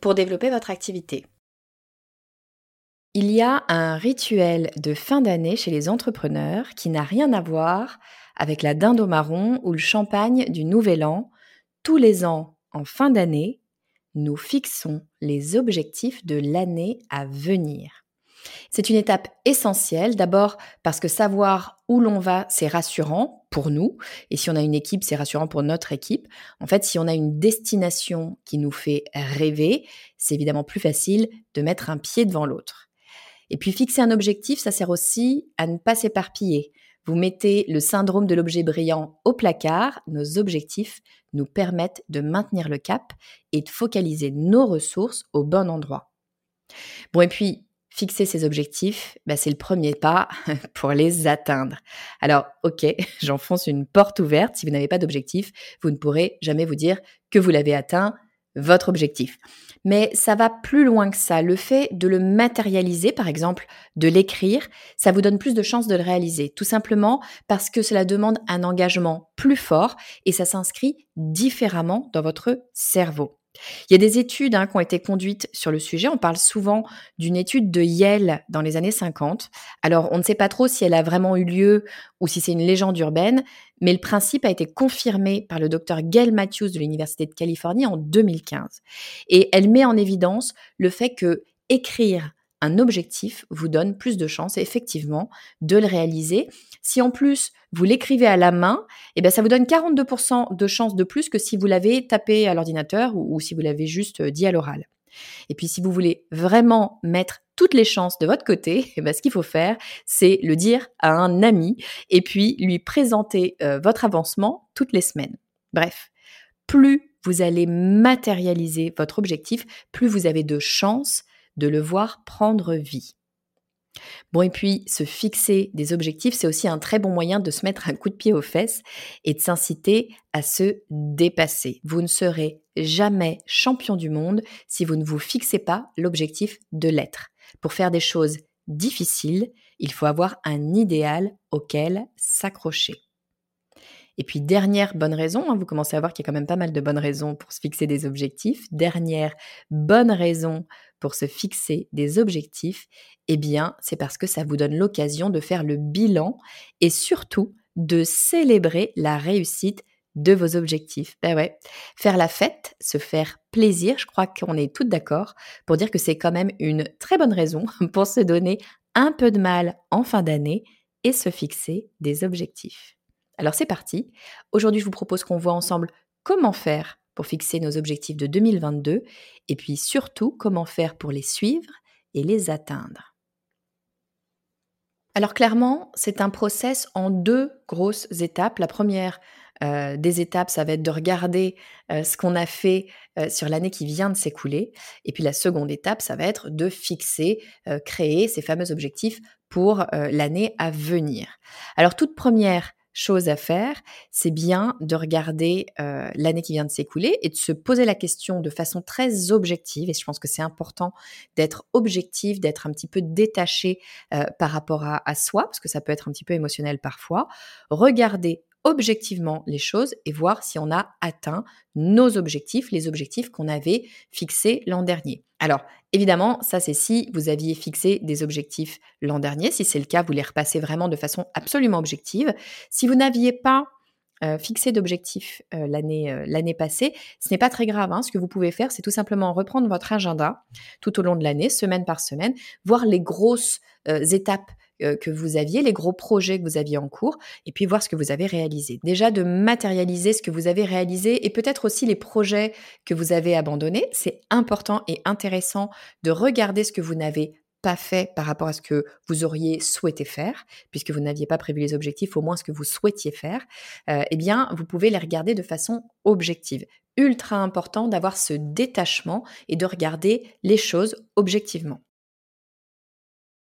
pour développer votre activité. Il y a un rituel de fin d'année chez les entrepreneurs qui n'a rien à voir avec la dinde au marron ou le champagne du Nouvel An. Tous les ans, en fin d'année, nous fixons les objectifs de l'année à venir. C'est une étape essentielle, d'abord parce que savoir où l'on va, c'est rassurant pour nous, et si on a une équipe, c'est rassurant pour notre équipe. En fait, si on a une destination qui nous fait rêver, c'est évidemment plus facile de mettre un pied devant l'autre. Et puis fixer un objectif, ça sert aussi à ne pas s'éparpiller. Vous mettez le syndrome de l'objet brillant au placard, nos objectifs nous permettent de maintenir le cap et de focaliser nos ressources au bon endroit. Bon, et puis, Fixer ses objectifs, bah, c'est le premier pas pour les atteindre. Alors, ok, j'enfonce une porte ouverte. Si vous n'avez pas d'objectif, vous ne pourrez jamais vous dire que vous l'avez atteint, votre objectif. Mais ça va plus loin que ça. Le fait de le matérialiser, par exemple, de l'écrire, ça vous donne plus de chances de le réaliser. Tout simplement parce que cela demande un engagement plus fort et ça s'inscrit différemment dans votre cerveau. Il y a des études hein, qui ont été conduites sur le sujet. On parle souvent d'une étude de Yale dans les années 50. Alors, on ne sait pas trop si elle a vraiment eu lieu ou si c'est une légende urbaine, mais le principe a été confirmé par le docteur Gail Matthews de l'Université de Californie en 2015. Et elle met en évidence le fait que écrire un objectif vous donne plus de chances effectivement de le réaliser. Si en plus vous l'écrivez à la main, eh bien ça vous donne 42% de chances de plus que si vous l'avez tapé à l'ordinateur ou, si vous l'avez juste euh, dit à l'oral. Et puis si vous voulez vraiment mettre toutes les chances de votre côté, eh bien, ce qu'il faut faire, c'est le dire à un ami et puis lui présenter euh, votre avancement toutes les semaines. Bref, plus vous allez matérialiser votre objectif, plus vous avez de chances de le voir prendre vie. Bon, et puis se fixer des objectifs, c'est aussi un très bon moyen de se mettre un coup de pied aux fesses et de s'inciter à se dépasser. Vous ne serez jamais champion du monde si vous ne vous fixez pas l'objectif de l'être. Pour faire des choses difficiles, il faut avoir un idéal auquel s'accrocher. Et puis dernière bonne raison, hein, vous commencez à voir qu'il y a quand même pas mal de bonnes raisons pour se fixer des objectifs. Dernière bonne raison pour se fixer des objectifs, eh bien, c'est parce que ça vous donne l'occasion de faire le bilan et surtout de célébrer la réussite de vos objectifs. Ben ouais, faire la fête, se faire plaisir, je crois qu'on est toutes d'accord pour dire que c'est quand même une très bonne raison pour se donner un peu de mal en fin d'année et se fixer des objectifs. Alors c'est parti. Aujourd'hui, je vous propose qu'on voit ensemble comment faire pour fixer nos objectifs de 2022 et puis surtout comment faire pour les suivre et les atteindre. Alors clairement, c'est un process en deux grosses étapes. La première euh, des étapes, ça va être de regarder euh, ce qu'on a fait euh, sur l'année qui vient de s'écouler. Et puis la seconde étape, ça va être de fixer, créer ces fameux objectifs pour l'année à venir. Alors toute première chose à faire, c'est bien de regarder euh, l'année qui vient de s'écouler et de se poser la question de façon très objective. Et je pense que c'est important d'être objectif, d'être un petit peu détaché euh, par rapport à, à, soi, parce que ça peut être un petit peu émotionnel parfois. Regarder objectivement les choses et voir si on a atteint nos objectifs, les objectifs qu'on avait fixés l'an dernier. Alors, évidemment, ça c'est si vous aviez fixé des objectifs l'an dernier. Si c'est le cas, vous les repassez vraiment de façon absolument objective. Si vous n'aviez pas euh, fixé d'objectifs euh, l'année euh, l'année passée, ce n'est pas très grave. Hein. Ce que vous pouvez faire, c'est tout simplement reprendre votre agenda tout au long de l'année, semaine par semaine, voir les grosses étapes que vous aviez, les gros projets que vous aviez en cours, et puis voir ce que vous avez réalisé. Déjà de matérialiser ce que vous avez réalisé et peut-être aussi les projets que vous avez abandonnés. C'est important et intéressant de regarder ce que vous n'avez pas fait par rapport à ce que vous auriez souhaité faire, puisque vous n'aviez pas prévu les objectifs, au moins ce que vous souhaitiez faire, euh, eh bien, vous pouvez les regarder de façon objective. Ultra important d'avoir ce détachement et de regarder les choses objectivement.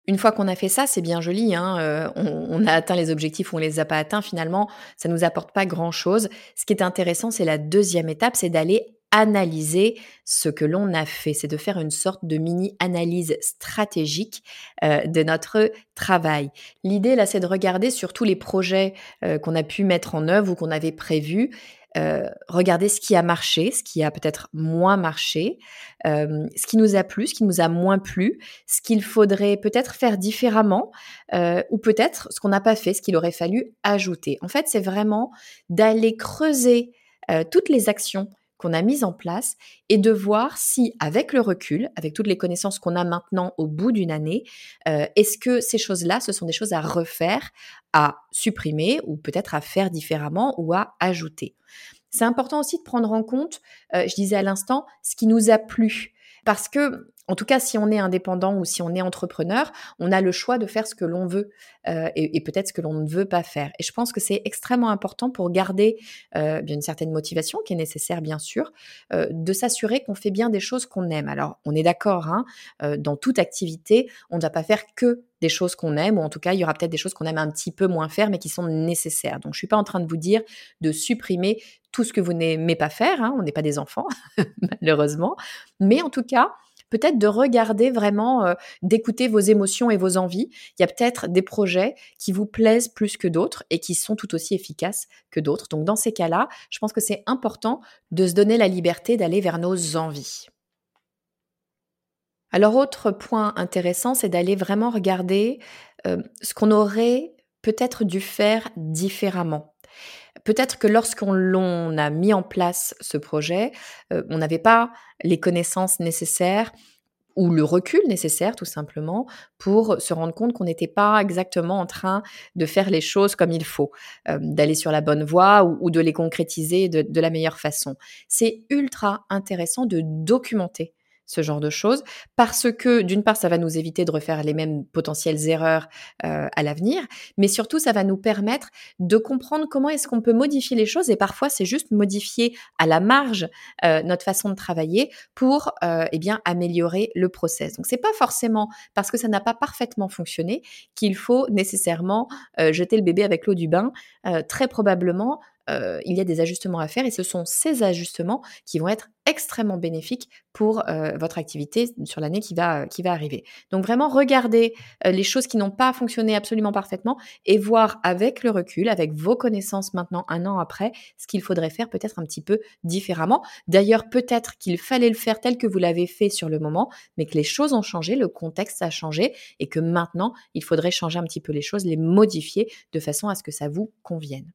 Une fois qu'on a fait ça, c'est bien joli. Hein, euh, on, a atteint les objectifs ou on les a pas atteints. Finalement, ça nous apporte pas grand-chose. Ce qui est intéressant, c'est la deuxième étape, c'est d'aller analyser ce que l'on a fait. C'est de faire une sorte de mini-analyse stratégique euh, de notre travail. L'idée, là, c'est de regarder sur tous les projets euh, qu'on a pu mettre en œuvre ou qu'on avait prévus euh, regarder ce qui a marché, ce qui a peut-être moins marché, euh, ce qui nous a plu, ce qui nous a moins plu, ce qu'il faudrait peut-être faire différemment, euh, ou peut-être ce qu'on n'a pas fait, ce qu'il aurait fallu ajouter. En fait, c'est vraiment d'aller creuser toutes les actions qu'on a mises en place et de voir si, avec le recul, avec toutes les connaissances qu'on a maintenant au bout d'une année, est-ce que ces choses-là, ce sont des choses à refaire, à supprimer ou peut-être à faire différemment ou à ajouter? C'est important aussi de prendre en compte, euh, je disais à l'instant, ce qui nous a plu. Parce que en tout cas, si on est indépendant ou si on est entrepreneur, on a le choix de faire ce que l'on veut euh, et, peut-être ce que l'on ne veut pas faire. Et je pense que c'est extrêmement important pour garder euh, une certaine motivation qui est nécessaire, bien sûr, euh, de s'assurer qu'on fait bien des choses qu'on aime. Alors, on est d'accord, hein, dans toute activité, on ne va pas faire que des choses qu'on aime, ou en tout cas, il y aura peut-être des choses qu'on aime un petit peu moins faire, mais qui sont nécessaires. Donc, je suis pas en train de vous dire de supprimer tout ce que vous n'aimez pas faire. Hein, on n'est pas des enfants, malheureusement. Mais en tout cas, peut-être de regarder vraiment, euh, d'écouter vos émotions et vos envies. Il y a peut-être des projets qui vous plaisent plus que d'autres et qui sont tout aussi efficaces que d'autres. Donc dans ces cas-là, je pense que c'est important de se donner la liberté d'aller vers nos envies. Alors autre point intéressant, c'est d'aller vraiment regarder euh, ce qu'on aurait peut-être dû faire différemment. Peut-être que lorsqu'on a mis en place ce projet, euh, on n'avait pas les connaissances nécessaires ou le recul nécessaire tout simplement pour se rendre compte qu'on n'était pas exactement en train de faire les choses comme il faut, euh, d'aller sur la bonne voie ou, de les concrétiser de la meilleure façon. C'est ultra intéressant de documenter ce genre de choses, parce que d'une part, ça va nous éviter de refaire les mêmes potentielles erreurs euh, à l'avenir, mais surtout, ça va nous permettre de comprendre comment est-ce qu'on peut modifier les choses, et parfois, c'est juste modifier à la marge euh, notre façon de travailler pour euh, eh bien améliorer le process. Donc, c'est pas forcément parce que ça n'a pas parfaitement fonctionné qu'il faut nécessairement jeter le bébé avec l'eau du bain. très probablement, euh, il y a des ajustements à faire et ce sont ces ajustements qui vont être extrêmement bénéfiques pour euh, votre activité sur l'année qui va, qui va arriver. Donc vraiment, regardez euh, les choses qui n'ont pas fonctionné absolument parfaitement et voir avec le recul, avec vos connaissances maintenant, un an après, ce qu'il faudrait faire peut-être un petit peu différemment. D'ailleurs, peut-être qu'il fallait le faire tel que vous l'avez fait sur le moment, mais que les choses ont changé, le contexte a changé et que maintenant, il faudrait changer un petit peu les choses, les modifier de façon à ce que ça vous convienne.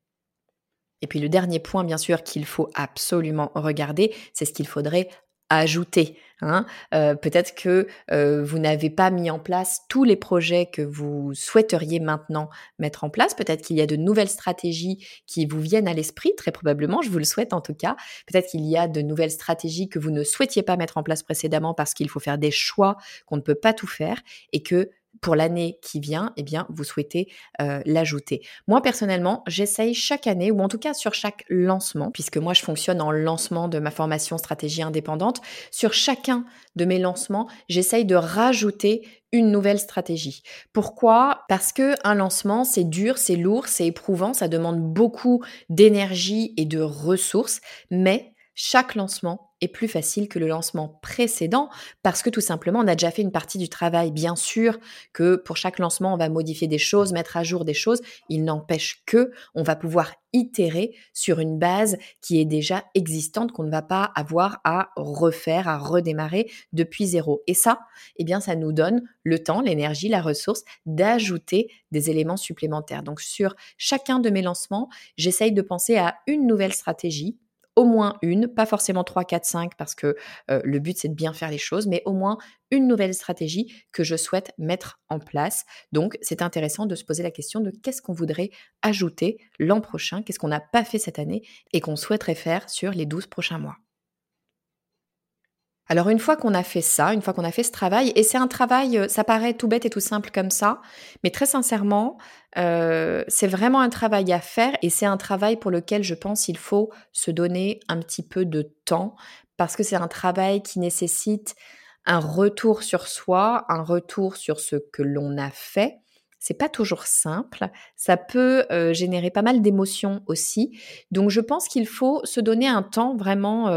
Et puis le dernier point, bien sûr, qu'il faut absolument regarder, c'est ce qu'il faudrait ajouter. Hein. Euh, peut-être que euh, vous n'avez pas mis en place tous les projets que vous souhaiteriez maintenant mettre en place. Peut-être qu'il y a de nouvelles stratégies qui vous viennent à l'esprit, très probablement, je vous le souhaite en tout cas. Peut-être qu'il y a de nouvelles stratégies que vous ne souhaitiez pas mettre en place précédemment parce qu'il faut faire des choix, qu'on ne peut pas tout faire et que pour l'année qui vient, eh bien, vous souhaitez euh, l'ajouter. Moi, personnellement, j'essaye chaque année, ou en tout cas sur chaque lancement, puisque moi, je fonctionne en lancement de ma formation stratégie indépendante, sur chacun de mes lancements, j'essaye de rajouter une nouvelle stratégie. Pourquoi? Parce que un lancement, c'est dur, c'est lourd, c'est éprouvant, ça demande beaucoup d'énergie et de ressources, mais chaque lancement est plus facile que le lancement précédent parce que tout simplement on a déjà fait une partie du travail. Bien sûr que pour chaque lancement on va modifier des choses, mettre à jour des choses. Il n'empêche que on va pouvoir itérer sur une base qui est déjà existante qu'on ne va pas avoir à refaire, à redémarrer depuis zéro. Et ça, eh bien ça nous donne le temps, l'énergie, la ressource d'ajouter des éléments supplémentaires. Donc sur chacun de mes lancements, j'essaye de penser à une nouvelle stratégie au moins une, pas forcément 3, 4, 5 parce que le but c'est de bien faire les choses, mais au moins une nouvelle stratégie que je souhaite mettre en place. Donc c'est intéressant de se poser la question de qu'est-ce qu'on voudrait ajouter l'an prochain, qu'est-ce qu'on n'a pas fait cette année et qu'on souhaiterait faire sur les 12 prochains mois. Alors une fois qu'on a fait ça, une fois qu'on a fait ce travail, et c'est un travail, euh, ça paraît tout bête et tout simple comme ça, mais très sincèrement, euh, c'est vraiment un travail à faire et c'est un travail pour lequel je pense qu'il faut se donner un petit peu de temps parce que c'est un travail qui nécessite un retour sur soi, un retour sur ce que l'on a fait, c'est pas toujours simple. Ça peut générer pas mal d'émotions aussi. Donc, je pense qu'il faut se donner un temps vraiment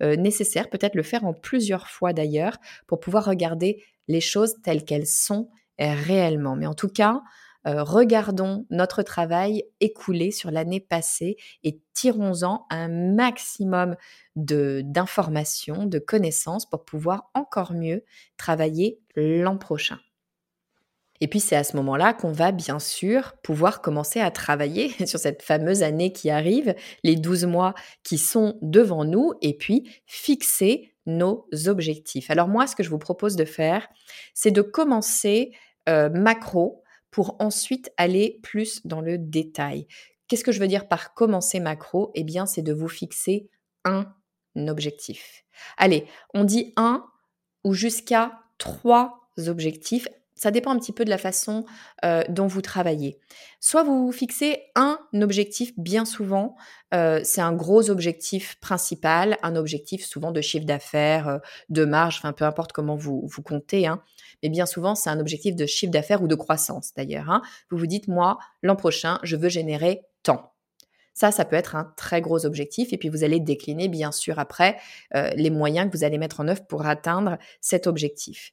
nécessaire, peut-être le faire en plusieurs fois d'ailleurs, pour pouvoir regarder les choses telles qu'elles sont réellement. Mais en tout cas, regardons notre travail écoulé sur l'année passée et tirons-en un maximum d'informations, de connaissances pour pouvoir encore mieux travailler l'an prochain. Et puis c'est à ce moment-là qu'on va bien sûr pouvoir commencer à travailler sur cette fameuse année qui arrive, les 12 mois qui sont devant nous, et puis fixer nos objectifs. Alors moi, ce que je vous propose de faire, c'est de commencer euh, macro pour ensuite aller plus dans le détail. Qu'est-ce que je veux dire par commencer macro? Eh bien, c'est de vous fixer un objectif. Allez, on dit un ou jusqu'à trois objectifs ça dépend un petit peu de la façon dont vous travaillez. Soit vous fixez un objectif, bien souvent, c'est un gros objectif principal, un objectif souvent de chiffre d'affaires, de marge, enfin peu importe comment vous, vous comptez, hein. mais bien souvent c'est un objectif de chiffre d'affaires ou de croissance d'ailleurs. Hein. Vous vous dites, moi, l'an prochain, je veux générer tant. Ça, ça peut être un très gros objectif. Et puis, vous allez décliner, bien sûr, après, les moyens que vous allez mettre en œuvre pour atteindre cet objectif.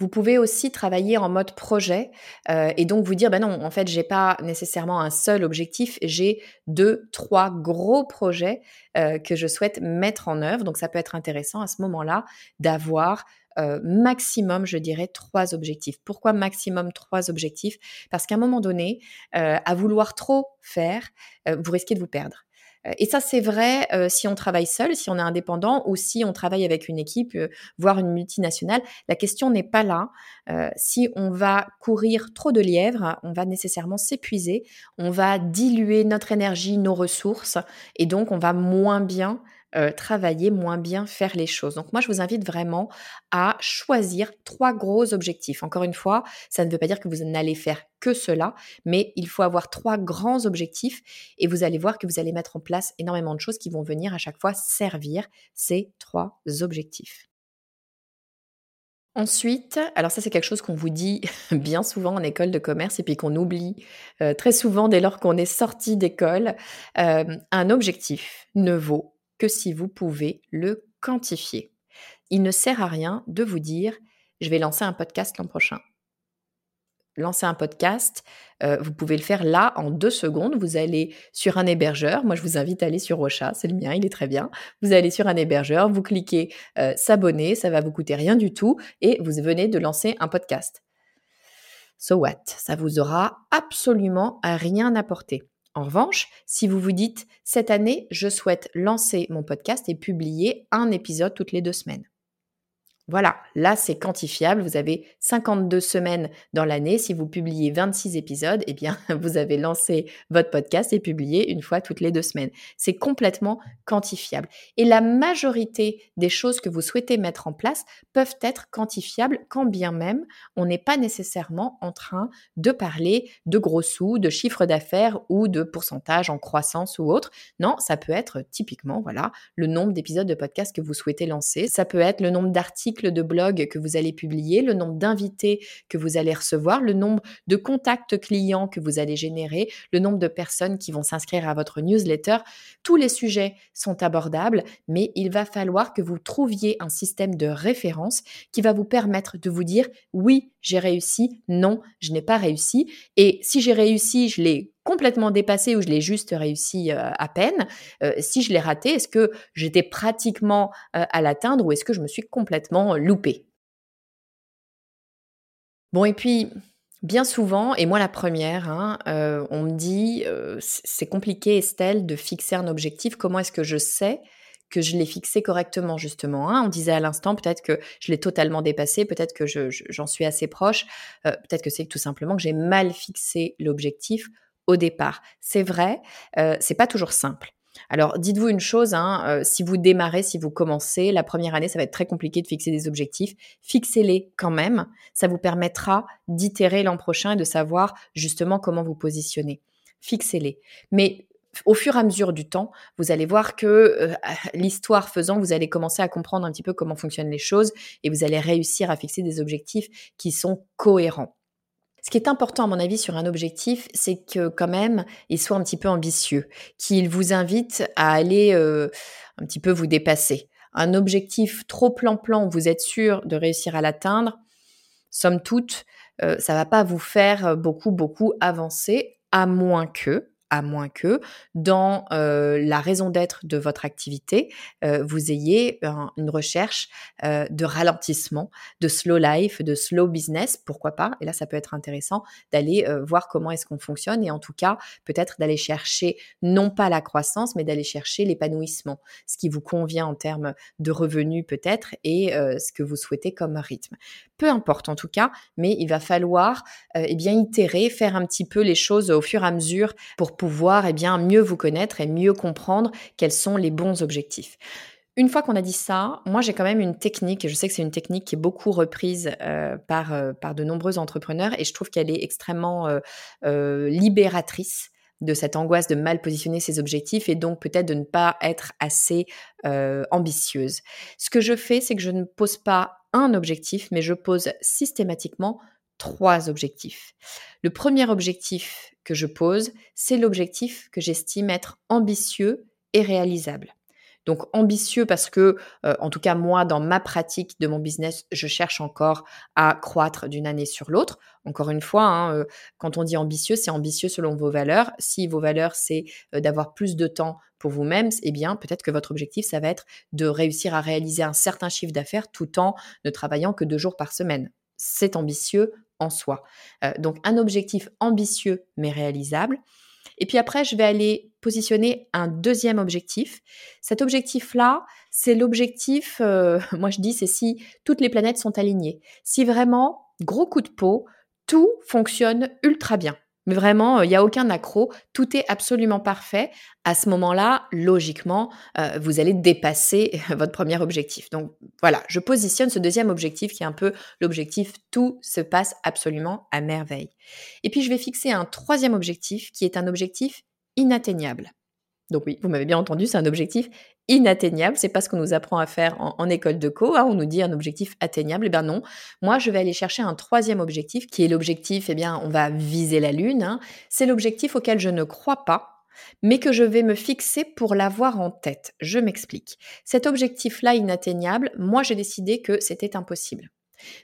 Vous pouvez aussi travailler en mode projet euh, et donc vous dire, ben non, en fait, j'ai pas nécessairement un seul objectif, j'ai deux, trois gros projets euh, que je souhaite mettre en œuvre. Donc ça peut être intéressant à ce moment-là d'avoir euh, maximum, je dirais, trois objectifs. Pourquoi maximum trois objectifs? Parce qu'à un moment donné, à vouloir trop faire, vous risquez de vous perdre. Euh, et ça, c'est vrai euh, si on travaille seul, si on est indépendant ou si on travaille avec une équipe, euh, voire une multinationale. La question n'est pas là. si on va courir trop de lièvres, on va nécessairement s'épuiser, on va diluer notre énergie, nos ressources, et donc on va moins bien euh, travailler, moins bien faire les choses. Donc moi, je vous invite vraiment à choisir trois gros objectifs. Encore une fois, ça ne veut pas dire que vous n'allez faire que cela, mais il faut avoir trois grands objectifs et vous allez voir que vous allez mettre en place énormément de choses qui vont venir à chaque fois servir ces trois objectifs. Ensuite, alors ça c'est quelque chose qu'on vous dit bien souvent en école de commerce et puis qu'on oublie euh, très souvent dès lors qu'on est sorti d'école, euh, un objectif ne vaut que si vous pouvez le quantifier. Il ne sert à rien de vous dire je vais lancer un podcast l'an prochain. Lancer un podcast, euh, vous pouvez le faire là en deux secondes. Vous allez sur un hébergeur. Moi, je vous invite à aller sur Rocha, c'est le mien, il est très bien. Vous allez sur un hébergeur, vous cliquez euh, s'abonner, ça va vous coûter rien du tout et vous venez de lancer un podcast. So what? Ça vous aura absolument rien apporté. En revanche, si vous vous dites, cette année, je souhaite lancer mon podcast et publier un épisode toutes les deux semaines. Voilà, là c'est quantifiable. Vous avez 52 semaines dans l'année. Si vous publiez 26 épisodes, eh bien vous avez lancé votre podcast et publié une fois toutes les deux semaines. C'est complètement quantifiable. Et la majorité des choses que vous souhaitez mettre en place peuvent être quantifiables quand bien même on n'est pas nécessairement en train de parler de gros sous, de chiffre d'affaires ou de pourcentage en croissance ou autre. Non, ça peut être typiquement voilà, le nombre d'épisodes de podcast que vous souhaitez lancer, ça peut être le nombre d'articles de blog que vous allez publier, le nombre d'invités que vous allez recevoir, le nombre de contacts clients que vous allez générer, le nombre de personnes qui vont s'inscrire à votre newsletter. Tous les sujets sont abordables, mais il va falloir que vous trouviez un système de référence qui va vous permettre de vous dire oui, j'ai réussi, non, je n'ai pas réussi. Et si j'ai réussi, je l'ai complètement dépassé ou je l'ai juste réussi euh, à peine. Euh, si je l'ai raté, est-ce que j'étais pratiquement euh, à l'atteindre ou est-ce que je me suis complètement loupé Bon, et puis, bien souvent, et moi la première, hein, on me dit, c'est compliqué Estelle de fixer un objectif, comment est-ce que je sais que je l'ai fixé correctement, justement. Hein? On disait à l'instant, peut-être que je l'ai totalement dépassé, peut-être que j'en suis assez proche, peut-être que c'est tout simplement que j'ai mal fixé l'objectif au départ. C'est vrai, euh, c'est pas toujours simple. Alors, dites-vous une chose, hein, euh, si vous démarrez, si vous commencez, la première année, ça va être très compliqué de fixer des objectifs. Fixez-les quand même. Ça vous permettra d'itérer l'an prochain et de savoir justement comment vous positionner. Fixez-les. Mais au fur et à mesure du temps, vous allez voir que euh, l'histoire faisant, vous allez commencer à comprendre un petit peu comment fonctionnent les choses et vous allez réussir à fixer des objectifs qui sont cohérents. Ce qui est important à mon avis sur un objectif, c'est que quand même, il soit un petit peu ambitieux, qu'il vous invite à aller euh, un petit peu vous dépasser. Un objectif trop plan-plan, vous êtes sûr de réussir à l'atteindre, somme toute, euh, ça va pas vous faire beaucoup, beaucoup avancer, à moins que, à moins que dans la raison d'être de votre activité, vous ayez une recherche de ralentissement, de slow life, de slow business, pourquoi pas? Et là, ça peut être intéressant d'aller voir comment est-ce qu'on fonctionne et en tout cas, peut-être d'aller chercher non pas la croissance, mais d'aller chercher l'épanouissement, ce qui vous convient en termes de revenus peut-être et ce que vous souhaitez comme rythme. Peu importe en tout cas, mais il va falloir eh bien itérer, faire un petit peu les choses au fur et à mesure pour pouvoir eh bien, mieux vous connaître et mieux comprendre quels sont les bons objectifs. Une fois qu'on a dit ça, moi j'ai quand même une technique, et je sais que c'est une technique qui est beaucoup reprise euh, par, euh, par de nombreux entrepreneurs, et je trouve qu'elle est extrêmement euh, libératrice de cette angoisse de mal positionner ses objectifs et donc peut-être de ne pas être assez ambitieuse. Ce que je fais, c'est que je ne pose pas un objectif, mais je pose systématiquement trois objectifs. Le premier objectif que je pose, c'est l'objectif que j'estime être ambitieux et réalisable. Donc ambitieux parce que, euh, en tout cas moi, dans ma pratique de mon business, je cherche encore à croître d'une année sur l'autre. Encore une fois, hein, euh, quand on dit ambitieux, c'est ambitieux selon vos valeurs. Si vos valeurs, c'est euh, d'avoir plus de temps pour vous-même, eh bien peut-être que votre objectif, ça va être de réussir à réaliser un certain chiffre d'affaires tout en ne travaillant que deux jours par semaine. C'est ambitieux en soi. Euh, donc un objectif ambitieux mais réalisable. Et puis après, je vais aller positionner un deuxième objectif. Cet objectif-là, c'est l'objectif, euh, moi je dis, c'est si toutes les planètes sont alignées. Si vraiment, gros coup de peau, tout fonctionne ultra bien. Mais vraiment, il n'y a aucun accro, tout est absolument parfait. À ce moment-là, logiquement, euh, vous allez dépasser votre premier objectif. Donc voilà, je positionne ce deuxième objectif qui est un peu l'objectif tout se passe absolument à merveille. Et puis je vais fixer un troisième objectif qui est un objectif inatteignable. Donc oui, vous m'avez bien entendu, c'est un objectif inatteignable. C'est pas ce qu'on nous apprend à faire en, école de co. Hein. on nous dit un objectif atteignable. Eh bien non. Moi, je vais aller chercher un troisième objectif qui est l'objectif. Eh bien, on va viser la lune. Hein. C'est l'objectif auquel je ne crois pas mais que je vais me fixer pour l'avoir en tête. Je m'explique. Cet objectif-là inatteignable, moi j'ai décidé que c'était impossible.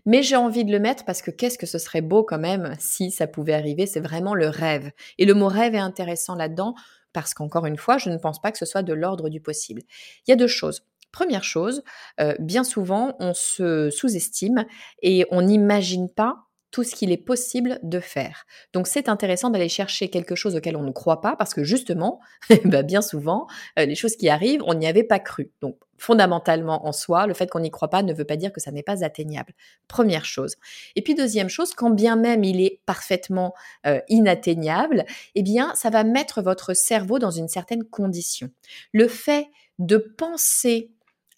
Mais j'ai envie de le mettre parce que qu'est-ce que ce serait beau quand même si ça pouvait arriver, c'est vraiment le rêve. Et le mot rêve est intéressant là-dedans parce qu'encore une fois, je ne pense pas que ce soit de l'ordre du possible. Il y a deux choses. Première chose, euh, bien souvent, on se sous-estime et on n'imagine pas tout ce qu'il est possible de faire. Donc c'est intéressant d'aller chercher quelque chose auquel on ne croit pas parce que justement, bah, bien souvent, euh, les choses qui arrivent, on n'y avait pas cru. Donc fondamentalement en soi, le fait qu'on n'y croit pas ne veut pas dire que ça n'est pas atteignable. Première chose. Et puis deuxième chose, quand bien même il est parfaitement euh, inatteignable, eh bien, ça va mettre votre cerveau dans une certaine condition. Le fait de penser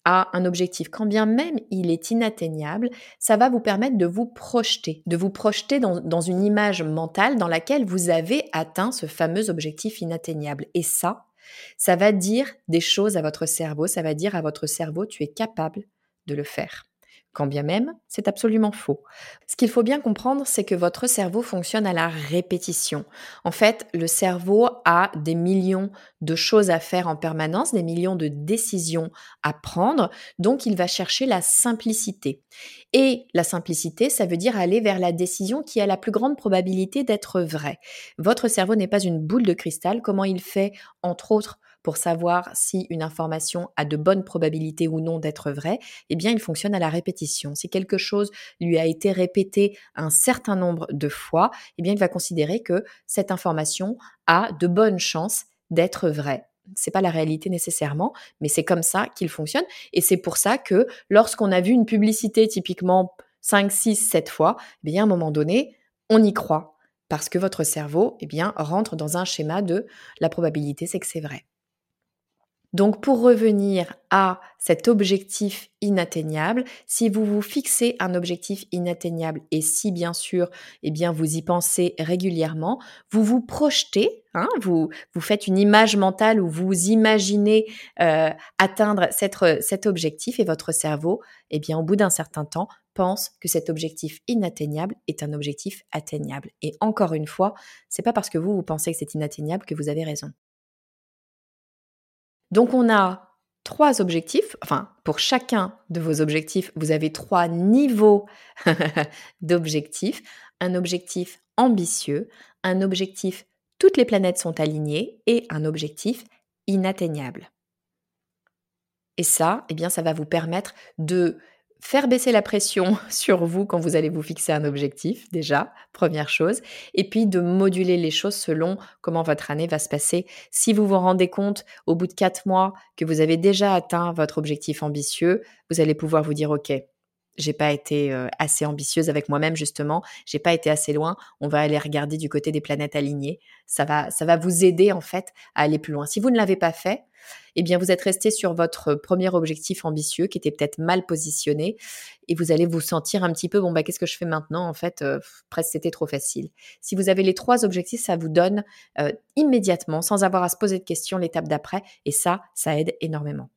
à un objectif, quand bien même il est inatteignable, ça va vous permettre de vous projeter, de vous projeter dans, dans, une image mentale dans laquelle vous avez atteint ce fameux objectif inatteignable. Et ça, ça va dire des choses à votre cerveau, ça va dire à votre cerveau, tu es capable de le faire quand bien même c'est absolument faux. Ce qu'il faut bien comprendre, c'est que votre cerveau fonctionne à la répétition. En fait, le cerveau a des millions de choses à faire en permanence, des millions de décisions à prendre, donc il va chercher la simplicité. Et la simplicité, ça veut dire aller vers la décision qui a la plus grande probabilité d'être vraie. Votre cerveau n'est pas une boule de cristal, comment il fait, entre autres, pour savoir si une information a de bonnes probabilités ou non d'être vraie, eh bien, il fonctionne à la répétition. Si quelque chose lui a été répété un certain nombre de fois, eh bien, il va considérer que cette information a de bonnes chances d'être vraie. C'est pas la réalité nécessairement, mais c'est comme ça qu'il fonctionne. Et c'est pour ça que lorsqu'on a vu une publicité typiquement 5, 6, 7 fois, eh bien, à un moment donné, on y croit. Parce que votre cerveau, eh bien, rentre dans un schéma de la probabilité, c'est que c'est vrai. Donc pour revenir à cet objectif inatteignable, si vous vous fixez un objectif inatteignable et si bien sûr, eh bien vous y pensez régulièrement, vous vous projetez, hein, vous vous faites une image mentale où vous imaginez euh, atteindre cet objectif et votre cerveau, eh bien au bout d'un certain temps pense que cet objectif inatteignable est un objectif atteignable. Et encore une fois, c'est pas parce que vous vous pensez que c'est inatteignable que vous avez raison. Donc on a trois objectifs, enfin pour chacun de vos objectifs, vous avez trois niveaux d'objectifs. Un objectif ambitieux, un objectif toutes les planètes sont alignées et un objectif inatteignable. Et ça, eh bien, ça va vous permettre de faire baisser la pression sur vous quand vous allez vous fixer un objectif, déjà, première chose, et puis de moduler les choses selon comment votre année va se passer. Si vous vous rendez compte au bout de quatre mois que vous avez déjà atteint votre objectif ambitieux, vous allez pouvoir vous dire, OK, j'ai pas été euh, assez ambitieuse avec moi-même justement, j'ai pas été assez loin, on va aller regarder du côté des planètes alignées. Ça va ça va vous aider en fait à aller plus loin. Si vous ne l'avez pas fait, eh bien vous êtes resté sur votre premier objectif ambitieux qui était peut-être mal positionné et vous allez vous sentir un petit peu bon bah qu'est-ce que je fais maintenant en fait euh, presque c'était trop facile. Si vous avez les trois objectifs, ça vous donne euh, immédiatement sans avoir à se poser de questions l'étape d'après et ça ça aide énormément.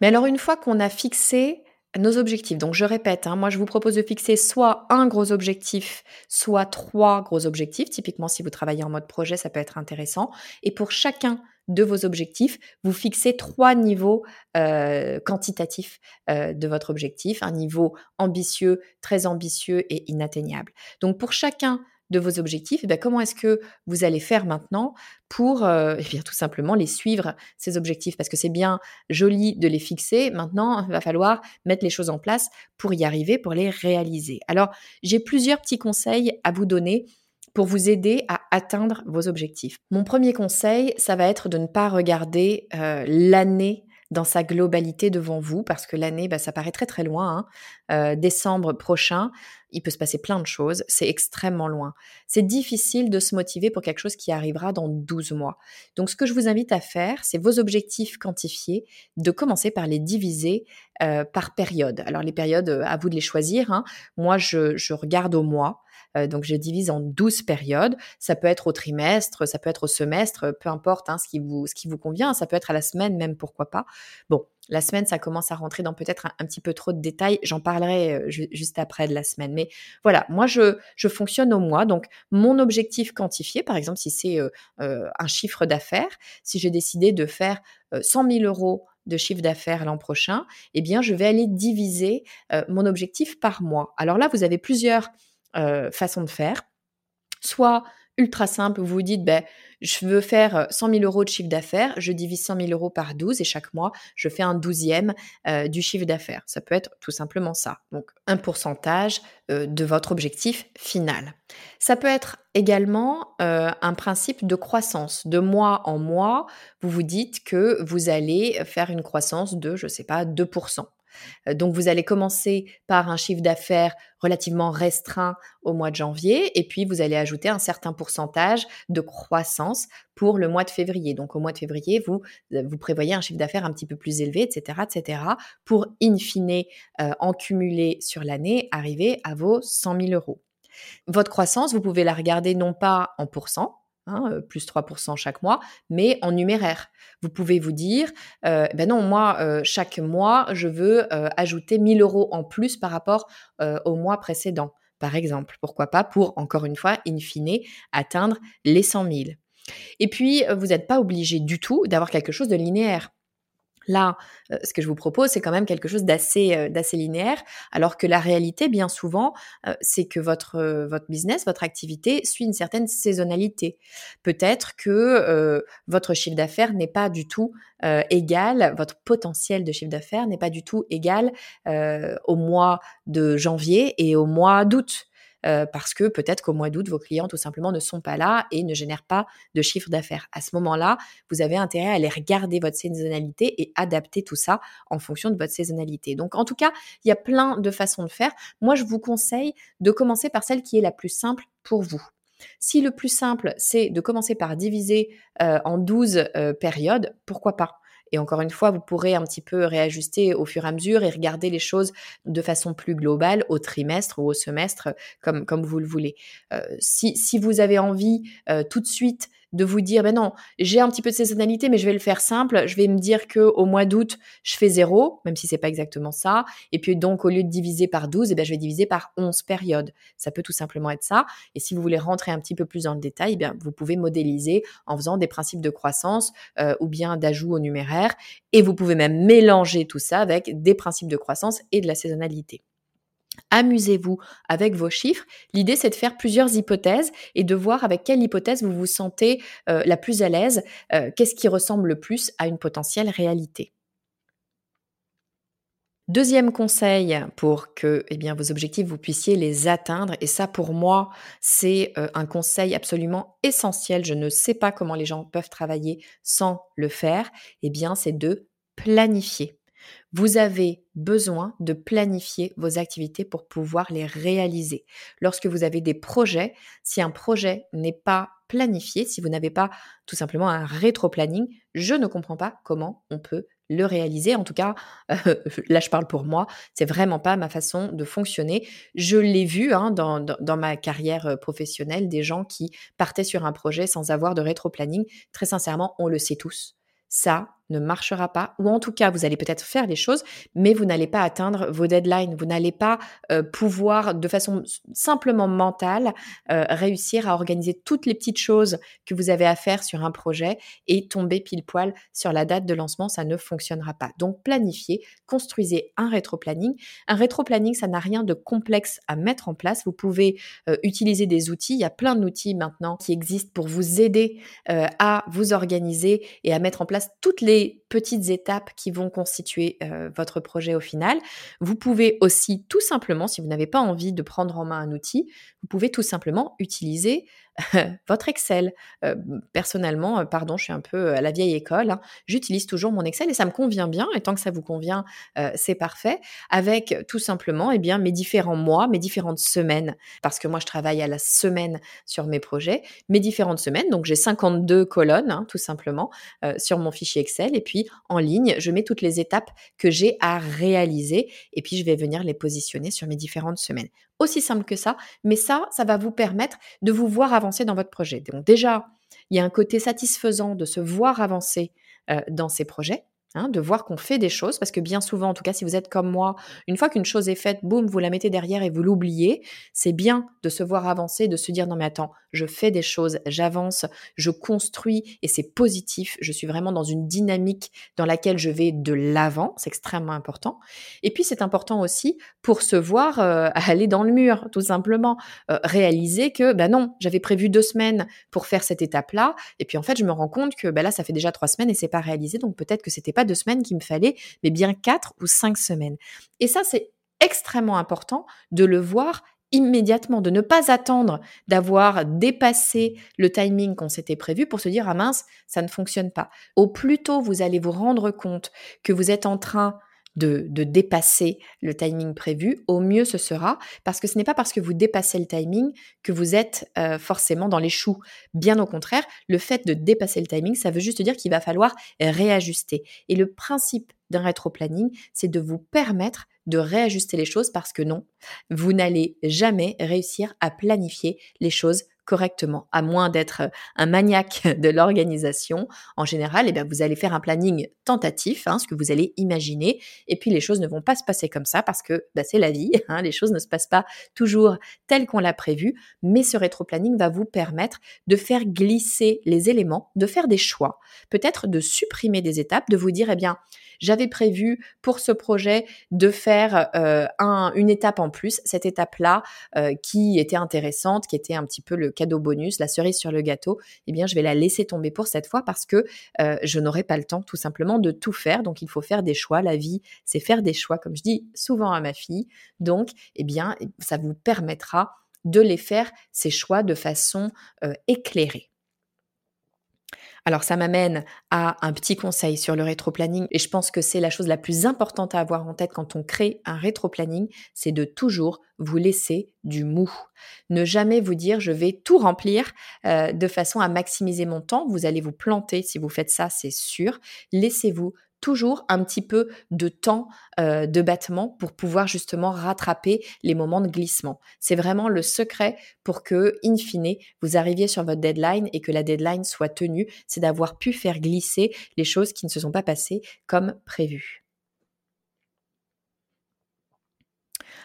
Mais alors une fois qu'on a fixé nos objectifs. Donc je répète, hein, moi je vous propose de fixer soit un gros objectif, soit trois gros objectifs. Typiquement, si vous travaillez en mode projet, ça peut être intéressant. Et pour chacun de vos objectifs, vous fixez trois niveaux euh, quantitatifs euh, de votre objectif, un niveau ambitieux, très ambitieux et inatteignable. Donc pour chacun de vos objectifs, eh comment est-ce que vous allez faire maintenant pour euh, eh bien, tout simplement les suivre, ces objectifs? Parce que c'est bien joli de les fixer, maintenant il va falloir mettre les choses en place pour y arriver, pour les réaliser. Alors j'ai plusieurs petits conseils à vous donner pour vous aider à atteindre vos objectifs. Mon premier conseil, ça va être de ne pas regarder euh, l'année dans sa globalité devant vous, parce que l'année, bah, ça paraît très très loin. Hein. Euh, décembre prochain, il peut se passer plein de choses, c'est extrêmement loin. C'est difficile de se motiver pour quelque chose qui arrivera dans 12 mois. Donc ce que je vous invite à faire, c'est vos objectifs quantifiés, de commencer par les diviser euh, par période. Alors les périodes, à vous de les choisir. Hein. Moi, je, je regarde au mois. Euh, donc je divise en 12 périodes. Ça peut être au trimestre, ça peut être au semestre, peu importe hein, ce, qui vous, ce qui vous convient. Ça peut être à la semaine même, pourquoi pas. Bon, la semaine, ça commence à rentrer dans peut-être un, petit peu trop de détails. J'en parlerai euh, juste après de la semaine. Mais voilà, moi, je, je fonctionne au mois. Donc, mon objectif quantifié, par exemple, si c'est euh, un chiffre d'affaires, si j'ai décidé de faire 100 000 euros de chiffre d'affaires l'an prochain, eh bien, je vais aller diviser mon objectif par mois. Alors là, vous avez plusieurs euh, façon de faire. Soit ultra simple. Vous vous dites, ben, je veux faire 100 000 euros de chiffre d'affaires, je divise 100 000 euros par 12 et chaque mois, je fais un douzième du chiffre d'affaires. Ça peut être tout simplement ça. Donc, un pourcentage de votre objectif final. Ça peut être également un principe de croissance. De mois en mois, vous vous dites que vous allez faire une croissance de, je ne sais pas, 2%. Euh, donc vous allez commencer par un chiffre d'affaires relativement restreint au mois de janvier et puis vous allez ajouter un certain pourcentage de croissance pour le mois de février. Donc au mois de février, vous, euh, vous prévoyez un chiffre d'affaires un petit peu plus élevé, etc., etc., pour in fine, euh, en cumuler sur l'année, arriver à vos 100 000 euros. Votre croissance, vous pouvez la regarder non pas en pourcent, Hein, euh, plus 3% chaque mois, mais en numéraire. Vous pouvez vous dire, euh, ben non, moi, euh, chaque mois, je veux ajouter 1000 euros en plus par rapport au mois précédent, par exemple. Pourquoi pas pour, encore une fois, in fine, atteindre les 100 000. Et puis, vous n'êtes pas obligé du tout d'avoir quelque chose de linéaire. Là, euh, ce que je vous propose, c'est quand même quelque chose d'assez euh, d'assez linéaire, alors que la réalité, bien souvent, euh, c'est que votre votre business, votre activité suit une certaine saisonnalité. Peut-être que votre chiffre d'affaires n'est pas du tout égal, votre potentiel de chiffre d'affaires n'est pas du tout égal au mois de janvier et au mois d'août. Euh, parce que peut-être qu'au mois d'août, vos clients tout simplement ne sont pas là et ne génèrent pas de chiffre d'affaires. À ce moment-là, vous avez intérêt à aller regarder votre saisonnalité et adapter tout ça en fonction de votre saisonnalité. Donc en tout cas, il y a plein de façons de faire. Moi, je vous conseille de commencer par celle qui est la plus simple pour vous. Si le plus simple, c'est de commencer par diviser euh, en 12 euh, périodes, pourquoi pas? Et encore une fois, vous pourrez un petit peu réajuster au fur et à mesure et regarder les choses de façon plus globale au trimestre ou au semestre, comme, comme vous le voulez. Euh, si, si, vous avez envie euh, tout de suite de vous dire, ben non, j'ai un petit peu de saisonnalité, mais je vais le faire simple. Je vais me dire que au mois d'août, je fais zéro, même si c'est pas exactement ça. Et puis donc, au lieu de diviser par 12, eh ben, je vais diviser par 11 périodes. Ça peut tout simplement être ça. Et si vous voulez rentrer un petit peu plus dans le détail, eh bien, vous pouvez modéliser en faisant des principes de croissance euh, ou bien d'ajout au numéraire. Et vous pouvez même mélanger tout ça avec des principes de croissance et de la saisonnalité. Amusez-vous avec vos chiffres. L'idée, c'est de faire plusieurs hypothèses et de voir avec quelle hypothèse vous vous sentez euh, la plus à l'aise, euh, qu'est-ce qui ressemble le plus à une potentielle réalité. Deuxième conseil pour que eh vos objectifs, vous puissiez les atteindre, et ça pour moi, c'est euh, un conseil absolument essentiel, je ne sais pas comment les gens peuvent travailler sans le faire, eh bien c'est de planifier. Vous avez besoin de planifier vos activités pour pouvoir les réaliser. Lorsque vous avez des projets, si un projet n'est pas planifié, si vous n'avez pas tout simplement un rétro-planning, je ne comprends pas comment on peut le réaliser. En tout cas, là je parle pour moi, c'est vraiment pas ma façon de fonctionner. Je l'ai vu hein, dans, dans, ma carrière euh, professionnelle, des gens qui partaient sur un projet sans avoir de rétro-planning. Très sincèrement, on le sait tous. Ça, ne marchera pas, ou en tout cas, vous allez peut-être faire les choses, mais vous n'allez pas atteindre vos deadlines, vous n'allez pas euh, pouvoir, de façon simplement mentale, euh, réussir à organiser toutes les petites choses que vous avez à faire sur un projet et tomber pile poil sur la date de lancement, ça ne fonctionnera pas. Donc, planifiez, construisez un rétro-planning. Un rétro-planning, ça n'a rien de complexe à mettre en place. Vous pouvez euh, utiliser des outils, il y a plein d'outils maintenant qui existent pour vous aider à vous organiser et à mettre en place toutes les petites étapes qui vont constituer euh, votre projet au final. Vous pouvez aussi tout simplement, si vous n'avez pas envie de prendre en main un outil, vous pouvez tout simplement utiliser votre Excel. Euh, personnellement, euh, pardon, je suis un peu à la vieille école, hein, j'utilise toujours mon Excel et ça me convient bien. Et tant que ça vous convient, c'est parfait. Avec tout simplement, eh bien, mes différents mois, mes différentes semaines, parce que moi, je travaille à la semaine sur mes projets, mes différentes semaines. Donc, j'ai 52 colonnes, hein, tout simplement, sur mon fichier Excel. Et puis, en ligne, je mets toutes les étapes que j'ai à réaliser. Et puis, je vais venir les positionner sur mes différentes semaines. Aussi simple que ça, mais ça, ça va vous permettre de vous voir avancer dans votre projet. Donc déjà, il y a un côté satisfaisant de se voir avancer euh, dans ces projets. Hein, de voir qu'on fait des choses, parce que bien souvent, en tout cas si vous êtes comme moi, une fois qu'une chose est faite, boum, vous la mettez derrière et vous l'oubliez. C'est bien de se voir avancer, de se dire non mais attends, je fais des choses, j'avance, je construis et c'est positif. Je suis vraiment dans une dynamique dans laquelle je vais de l'avant, c'est extrêmement important. Et puis c'est important aussi pour se voir euh, aller dans le mur, tout simplement, euh, réaliser que ben non, j'avais prévu deux semaines pour faire cette étape-là, et puis en fait je me rends compte que ben là ça fait déjà trois semaines et c'est pas réalisé, donc peut-être que c'était pas deux semaines qu'il me fallait, mais bien quatre ou cinq semaines. Et ça, c'est extrêmement important de le voir immédiatement, de ne pas attendre d'avoir dépassé le timing qu'on s'était prévu pour se dire ah mince, ça ne fonctionne pas. Au plus tôt vous allez vous rendre compte que vous êtes en train de, dépasser le timing prévu, au mieux ce sera, parce que ce n'est pas parce que vous dépassez le timing que vous êtes euh, forcément dans les choux. Bien au contraire, le fait de dépasser le timing, ça veut juste dire qu'il va falloir réajuster. Et le principe d'un rétro-planning, c'est de vous permettre de réajuster les choses parce que non, vous n'allez jamais réussir à planifier les choses correctement, à moins d'être euh, un maniaque de l'organisation. En général, eh bien, vous allez faire un planning tentatif, hein, ce que vous allez imaginer, et puis les choses ne vont pas se passer comme ça parce que bah, c'est la vie, hein, les choses ne se passent pas toujours telles qu'on l'a prévu, mais ce rétro-planning va vous permettre de faire glisser les éléments, de faire des choix, peut-être de supprimer des étapes, de vous dire, eh bien, j'avais prévu pour ce projet de faire euh, un, une étape en plus, cette étape-là euh, qui était intéressante, qui était un petit peu le cadeau bonus, la cerise sur le gâteau, eh bien je vais la laisser tomber pour cette fois parce que euh, je n'aurai pas le temps tout simplement de tout faire. Donc il faut faire des choix. La vie, c'est faire des choix, comme je dis souvent à ma fille. Donc, eh bien, ça vous permettra de les faire, ces choix, de façon éclairée. Alors ça m'amène à un petit conseil sur le rétro-planning et je pense que c'est la chose la plus importante à avoir en tête quand on crée un rétro-planning, c'est de toujours vous laisser du mou. Ne jamais vous dire je vais tout remplir euh, de façon à maximiser mon temps. Vous allez vous planter si vous faites ça, c'est sûr. Laissez-vous toujours un petit peu de temps euh, de battement pour pouvoir justement rattraper les moments de glissement. C'est vraiment le secret pour que, in fine, vous arriviez sur votre deadline et que la deadline soit tenue, c'est d'avoir pu faire glisser les choses qui ne se sont pas passées comme prévu.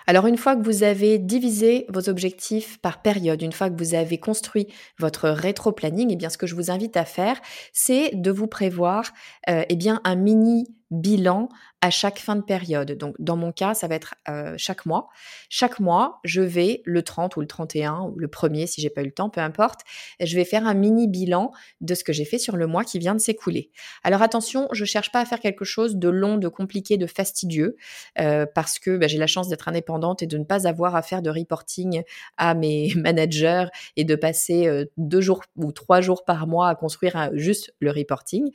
Alors une fois que vous avez divisé vos objectifs par période, une fois que vous avez construit votre rétro-planning, eh bien ce que je vous invite à faire, c'est de vous prévoir euh, eh bien un mini bilan à chaque fin de période. Donc, dans mon cas, ça va être euh, chaque mois. Chaque mois, je vais le 30 ou le 31 ou le 1er, si j'ai pas eu le temps, peu importe, je vais faire un mini bilan de ce que j'ai fait sur le mois qui vient de s'écouler. Alors attention, je cherche pas à faire quelque chose de long, de compliqué, de fastidieux, euh, parce que bah, j'ai la chance d'être indépendante et de ne pas avoir à faire de reporting à mes managers et de passer euh, deux jours ou trois jours par mois à construire juste le reporting.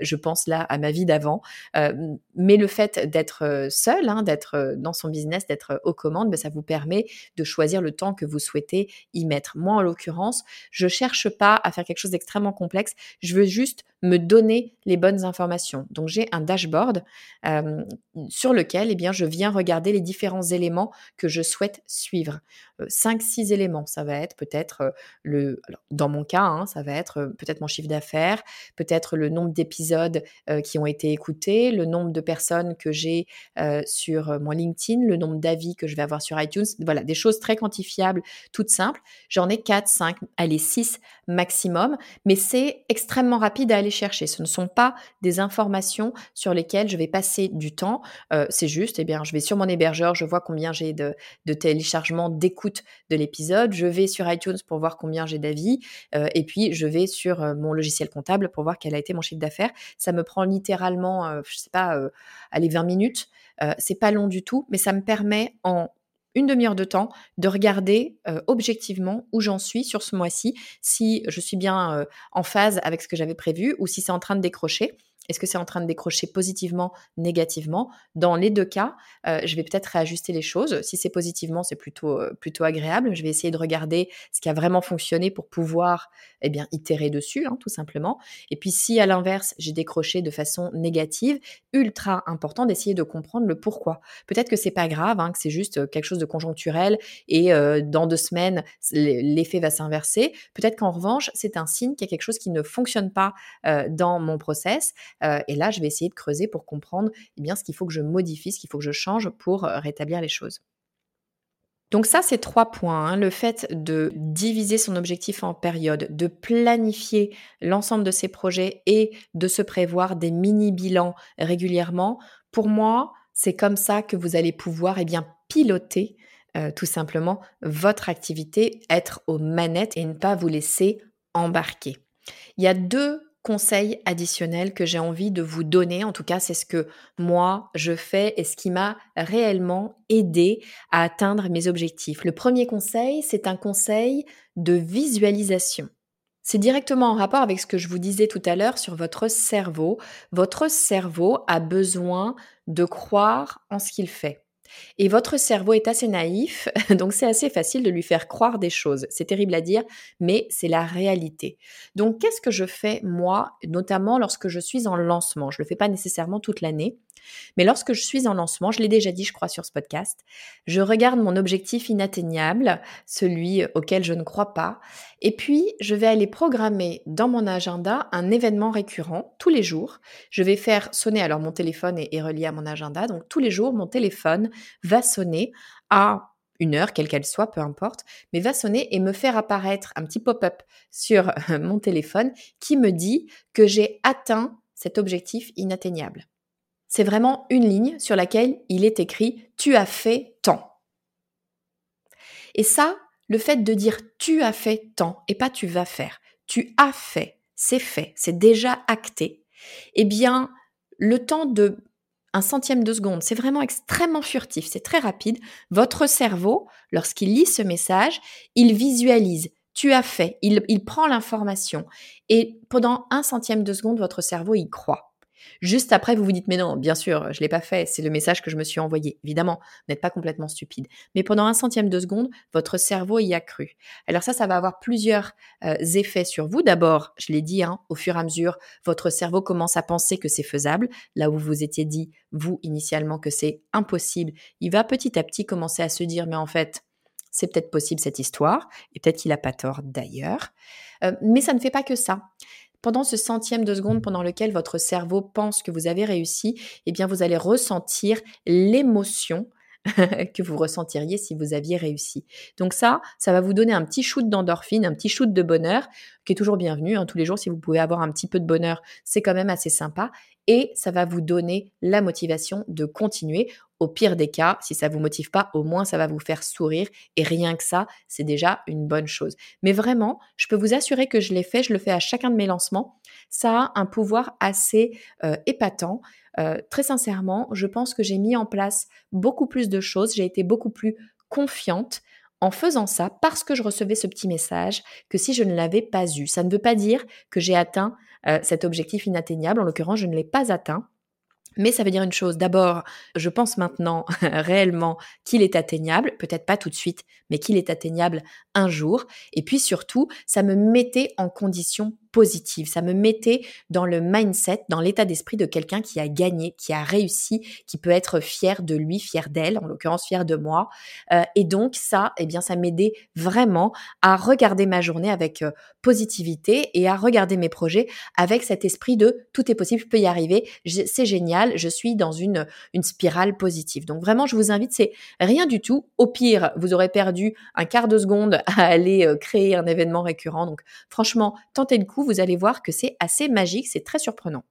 je pense là à ma vie d'avant. Mais le fait d'être seul, hein, d'être dans son business, d'être aux commandes, ben, ça vous permet de choisir le temps que vous souhaitez y mettre. Moi, en l'occurrence, je cherche pas à faire quelque chose d'extrêmement complexe. Je veux juste me donner les bonnes informations. Donc, j'ai un dashboard sur lequel, eh bien, je viens regarder les différents éléments que je souhaite suivre. 5 six éléments, ça va être peut-être le, dans mon cas, hein, ça va être peut-être mon chiffre d'affaires, peut-être le nombre d'épisodes qui ont été écoutés, le nombre de personnes que j'ai sur mon LinkedIn, le nombre d'avis que je vais avoir sur iTunes. Voilà, des choses très quantifiables, toutes simples. J'en ai 4, 5, allez, 6 maximum, mais c'est extrêmement rapide à aller chercher. Ce ne sont pas des informations sur lesquelles je vais passer du temps. c'est juste, eh bien, je vais sur mon hébergeur, je vois combien j'ai de, de téléchargements, d'écoute de l'épisode, je vais sur iTunes pour voir combien j'ai d'avis, et puis je vais sur mon logiciel comptable pour voir quel a été mon chiffre d'affaires. Ça me prend littéralement, je sais pas, allez, 20 minutes. c'est pas long du tout, mais ça me permet en une demi-heure de temps de regarder objectivement où j'en suis sur ce mois-ci, si je suis bien en phase avec ce que j'avais prévu ou si c'est en train de décrocher. Est-ce que c'est en train de décrocher positivement, négativement? Dans les deux cas, euh, je vais peut-être réajuster les choses. Si c'est positivement, c'est plutôt, euh, plutôt agréable. Je vais essayer de regarder ce qui a vraiment fonctionné pour pouvoir eh bien, itérer dessus, hein, tout simplement. Et puis si à l'inverse, j'ai décroché de façon négative, ultra important d'essayer de comprendre le pourquoi. Peut-être que c'est pas grave, hein, que c'est juste euh, quelque chose de conjoncturel et dans deux semaines, l'effet va s'inverser. Peut-être qu'en revanche, c'est un signe qu'il y a quelque chose qui ne fonctionne pas dans mon process. Et là, je vais essayer de creuser pour comprendre eh bien, ce qu'il faut que je modifie, ce qu'il faut que je change pour rétablir les choses. Donc ça, c'est trois points. Hein. Le fait de diviser son objectif en périodes, de planifier l'ensemble de ses projets et de se prévoir des mini-bilans régulièrement. Pour moi, c'est comme ça que vous allez pouvoir eh bien, piloter euh, tout simplement votre activité, être aux manettes et ne pas vous laisser embarquer. Il y a deux conseil additionnel que j'ai envie de vous donner. En tout cas, c'est ce que moi, je fais et ce qui m'a réellement aidé à atteindre mes objectifs. Le premier conseil, c'est un conseil de visualisation. C'est directement en rapport avec ce que je vous disais tout à l'heure sur votre cerveau. Votre cerveau a besoin de croire en ce qu'il fait. Et votre cerveau est assez naïf, donc c'est assez facile de lui faire croire des choses. C'est terrible à dire, mais c'est la réalité. Donc qu'est-ce que je fais moi, notamment lorsque je suis en lancement? Je ne le fais pas nécessairement toute l'année, mais lorsque je suis en lancement, je l'ai déjà dit, je crois, sur ce podcast, je regarde mon objectif inatteignable, celui auquel je ne crois pas, et puis je vais aller programmer dans mon agenda un événement récurrent tous les jours. Je vais faire sonner, alors mon téléphone est, relié à mon agenda, donc tous les jours, mon téléphone va sonner à une heure, quelle qu'elle soit, peu importe, mais va sonner et me faire apparaître un petit pop-up sur mon téléphone qui me dit que j'ai atteint cet objectif inatteignable c'est vraiment une ligne sur laquelle il est écrit tu as fait tant. Et ça, le fait de dire tu as fait tant et pas tu vas faire, tu as fait, c'est fait, c'est déjà acté, eh bien, le temps de un centième de seconde, c'est vraiment extrêmement furtif, c'est très rapide. Votre cerveau, lorsqu'il lit ce message, il visualise, tu as fait, il, prend l'information. Et pendant un centième de seconde, votre cerveau y croit. Juste après, vous vous dites, mais non, bien sûr, je ne l'ai pas fait, c'est le message que je me suis envoyé. Évidemment, vous n'êtes pas complètement stupide. Mais pendant un centième de seconde, votre cerveau y a cru. Alors ça, ça va avoir plusieurs euh, effets sur vous. D'abord, je l'ai dit, hein, au fur et à mesure, votre cerveau commence à penser que c'est faisable. Là où vous étiez dit, vous, initialement, que c'est impossible, il va petit à petit commencer à se dire, mais en fait, c'est peut-être possible cette histoire, et peut-être qu'il n'a pas tort d'ailleurs. Euh, mais ça ne fait pas que ça. Pendant ce centième de seconde pendant lequel votre cerveau pense que vous avez réussi, eh bien vous allez ressentir l'émotion que vous ressentiriez si vous aviez réussi. Donc ça, ça va vous donner un petit shoot d'endorphine, un petit shoot de bonheur, qui est toujours bienvenu. Hein, tous les jours, si vous pouvez avoir un petit peu de bonheur, c'est quand même assez sympa. Et ça va vous donner la motivation de continuer. Au pire des cas, si ça vous motive pas, au moins ça va vous faire sourire. Et rien que ça, c'est déjà une bonne chose. Mais vraiment, je peux vous assurer que je l'ai fait, je le fais à chacun de mes lancements. Ça a un pouvoir assez euh, épatant. Euh, très sincèrement, je pense que j'ai mis en place beaucoup plus de choses, j'ai été beaucoup plus confiante en faisant ça parce que je recevais ce petit message que si je ne l'avais pas eu. Ça ne veut pas dire que j'ai atteint euh, cet objectif inatteignable. En l'occurrence, je ne l'ai pas atteint. Mais ça veut dire une chose. D'abord, je pense maintenant réellement qu'il est atteignable, peut-être pas tout de suite, mais qu'il est atteignable un jour. Et puis surtout, ça me mettait en condition positive. Ça me mettait dans le mindset, dans l'état d'esprit de quelqu'un qui a gagné, qui a réussi, qui peut être fier de lui, fier d'elle, en l'occurrence fier de moi. Euh, et donc ça, eh bien, ça m'aidait vraiment à regarder ma journée avec euh, positivité et à regarder mes projets avec cet esprit de tout est possible, je peux y arriver, c'est génial, je suis dans une, spirale positive. Donc vraiment, je vous invite, c'est rien du tout. Au pire, vous aurez perdu un quart de seconde à aller euh, créer un événement récurrent. Donc franchement, tentez le coup vous allez voir que c'est assez magique, c'est très surprenant.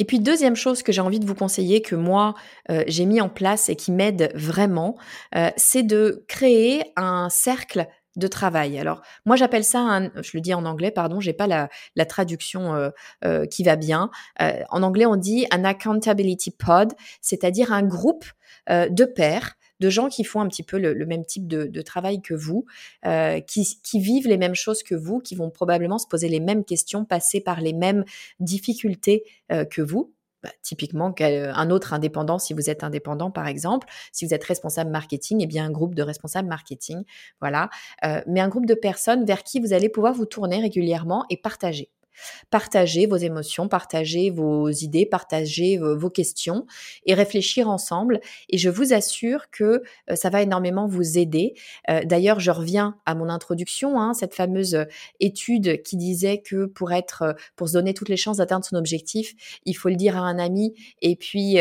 Et puis deuxième chose que j'ai envie de vous conseiller, que moi euh, j'ai mis en place et qui m'aide vraiment, euh, c'est de créer un cercle de travail. Alors moi j'appelle ça, un, je le dis en anglais, pardon, j'ai pas la, traduction euh, qui va bien. en anglais on dit un accountability pod, c'est-à-dire un groupe de pairs de gens qui font un petit peu le, même type de, travail que vous, euh, qui, vivent les mêmes choses que vous, qui vont probablement se poser les mêmes questions, passer par les mêmes difficultés euh, que vous. Bah, typiquement, un autre indépendant, si vous êtes indépendant par exemple, si vous êtes responsable marketing, eh bien un groupe de responsables marketing, voilà, euh, mais un groupe de personnes vers qui vous allez pouvoir vous tourner régulièrement et partager. Partagez vos émotions, partagez vos idées, partagez vos questions et réfléchir ensemble. Et je vous assure que euh, ça va énormément vous aider. Euh, d'ailleurs, je reviens à mon introduction, hein, cette fameuse étude qui disait que pour être, pour se donner toutes les chances d'atteindre son objectif, il faut le dire à un ami et puis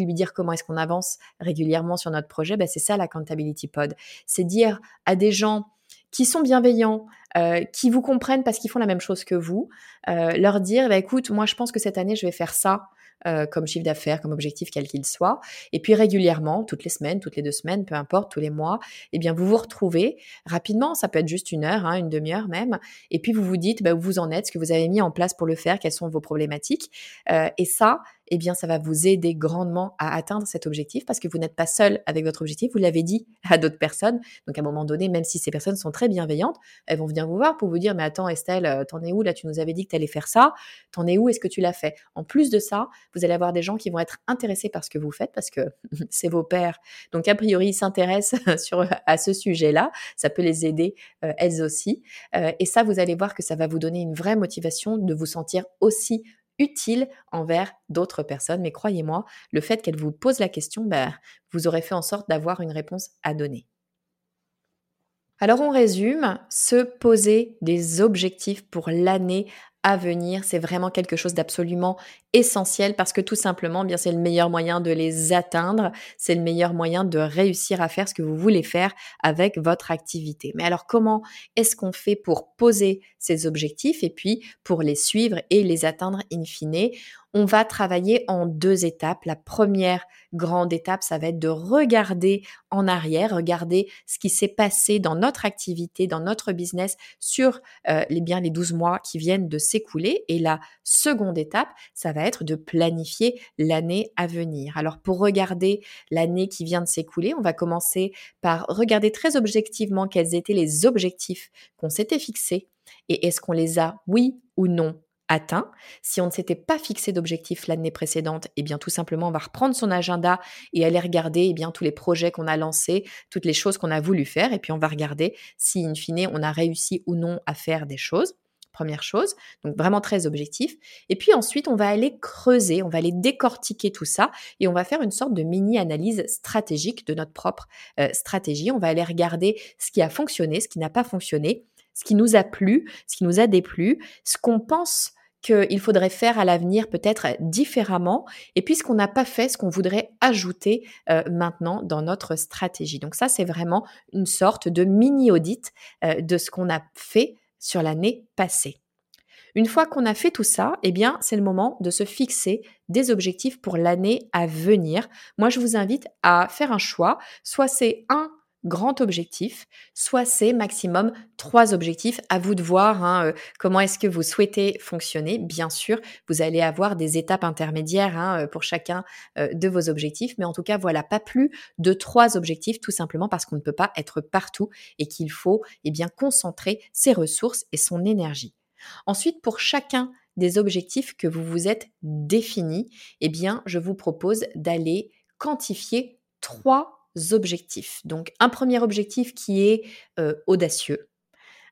lui dire comment est-ce qu'on avance régulièrement sur notre projet. Ben, c'est ça l'accountability pod. C'est dire à des gens qui sont bienveillants, euh, qui vous comprennent parce qu'ils font la même chose que vous, euh, leur dire, bah, écoute, moi je pense que cette année je vais faire ça. Euh, comme chiffre d'affaires, comme objectif quel qu'il soit. Et puis régulièrement, toutes les semaines, toutes les deux semaines, peu importe, tous les mois, eh bien vous vous retrouvez rapidement. Ça peut être juste une heure, hein, une demi-heure même. Et puis vous vous dites bah, où vous en êtes, ce que vous avez mis en place pour le faire, quelles sont vos problématiques. et ça, eh bien, ça va vous aider grandement à atteindre cet objectif parce que vous n'êtes pas seul avec votre objectif. Vous l'avez dit à d'autres personnes. Donc, à un moment donné, même si ces personnes sont très bienveillantes, elles vont venir vous voir pour vous dire, mais attends, Estelle, euh, t'en es où? Là, tu nous avais dit que tu allais faire ça. T'en es où? Est-ce que tu l'as fait? En plus de ça, vous allez avoir des gens qui vont être intéressés par ce que vous faites parce que c'est vos pères. Donc, a priori, ils s'intéressent à ce sujet-là. Ça peut les aider, euh, elles aussi. Euh, et ça, vous allez voir que ça va vous donner une vraie motivation de vous sentir aussi utile envers d'autres personnes. Mais croyez-moi, le fait qu'elle vous pose la question, bah, vous aurez fait en sorte d'avoir une réponse à donner. Alors on résume, se poser des objectifs pour l'année à venir, c'est vraiment quelque chose d'absolument essentiel parce que tout simplement, bien c'est le meilleur moyen de les atteindre, c'est le meilleur moyen de réussir à faire ce que vous voulez faire avec votre activité. Mais alors comment est-ce qu'on fait pour poser ces objectifs et puis pour les suivre et les atteindre in fine? On va travailler en deux étapes. La première grande étape, ça va être de regarder en arrière, regarder ce qui s'est passé dans notre activité, dans notre business sur euh, les, bien les 12 mois qui viennent de s'écouler. Et la seconde étape, ça va de planifier l'année à venir. Alors pour regarder l'année qui vient de s'écouler, on va commencer par regarder très objectivement quels étaient les objectifs qu'on s'était fixés et est-ce qu'on les a, oui ou non, atteint. Si on ne s'était pas fixé d'objectif l'année précédente, eh bien tout simplement on va reprendre son agenda et aller regarder eh bien tous les projets qu'on a lancés, toutes les choses qu'on a voulu faire et puis on va regarder si in fine on a réussi ou non à faire des choses. Première chose, donc vraiment très objectif. Et puis ensuite, on va aller creuser, on va aller décortiquer tout ça et on va faire une sorte de mini-analyse stratégique de notre propre euh, stratégie. On va aller regarder ce qui a fonctionné, ce qui n'a pas fonctionné, ce qui nous a plu, ce qui nous a déplu, ce qu'on pense qu'il faudrait faire à l'avenir peut-être différemment, et puis ce qu'on n'a pas fait, ce qu'on voudrait ajouter euh, maintenant dans notre stratégie. Donc ça, c'est vraiment une sorte de mini-audit euh, de ce qu'on a fait sur l'année passée. Une fois qu'on a fait tout ça, eh bien, c'est le moment de se fixer des objectifs pour l'année à venir. Moi, je vous invite à faire un choix. Soit c'est un grand objectif, soit c'est maximum trois objectifs. À vous de voir hein, euh, comment est-ce que vous souhaitez fonctionner. Bien sûr, vous allez avoir des étapes intermédiaires hein, euh, pour chacun euh, de vos objectifs, mais en tout cas, voilà, pas plus de trois objectifs, tout simplement parce qu'on ne peut pas être partout et qu'il faut eh concentrer ses ressources et son énergie. Ensuite, pour chacun des objectifs que vous vous êtes définis, eh bien, je vous propose d'aller quantifier trois objectifs. Donc un premier objectif qui est euh, audacieux,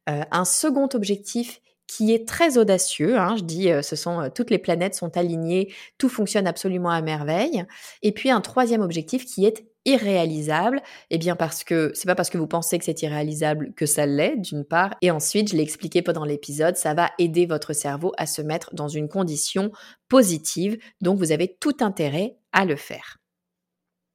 euh, un second objectif qui est très audacieux. Hein, je dis, euh, ce sont toutes les planètes sont alignées, tout fonctionne absolument à merveille. Et puis un troisième objectif qui est irréalisable, et eh bien parce que c'est pas parce que vous pensez que c'est irréalisable que ça l'est d'une part, et ensuite je l'ai expliqué pendant l'épisode, ça va aider votre cerveau à se mettre dans une condition positive, donc vous avez tout intérêt à le faire.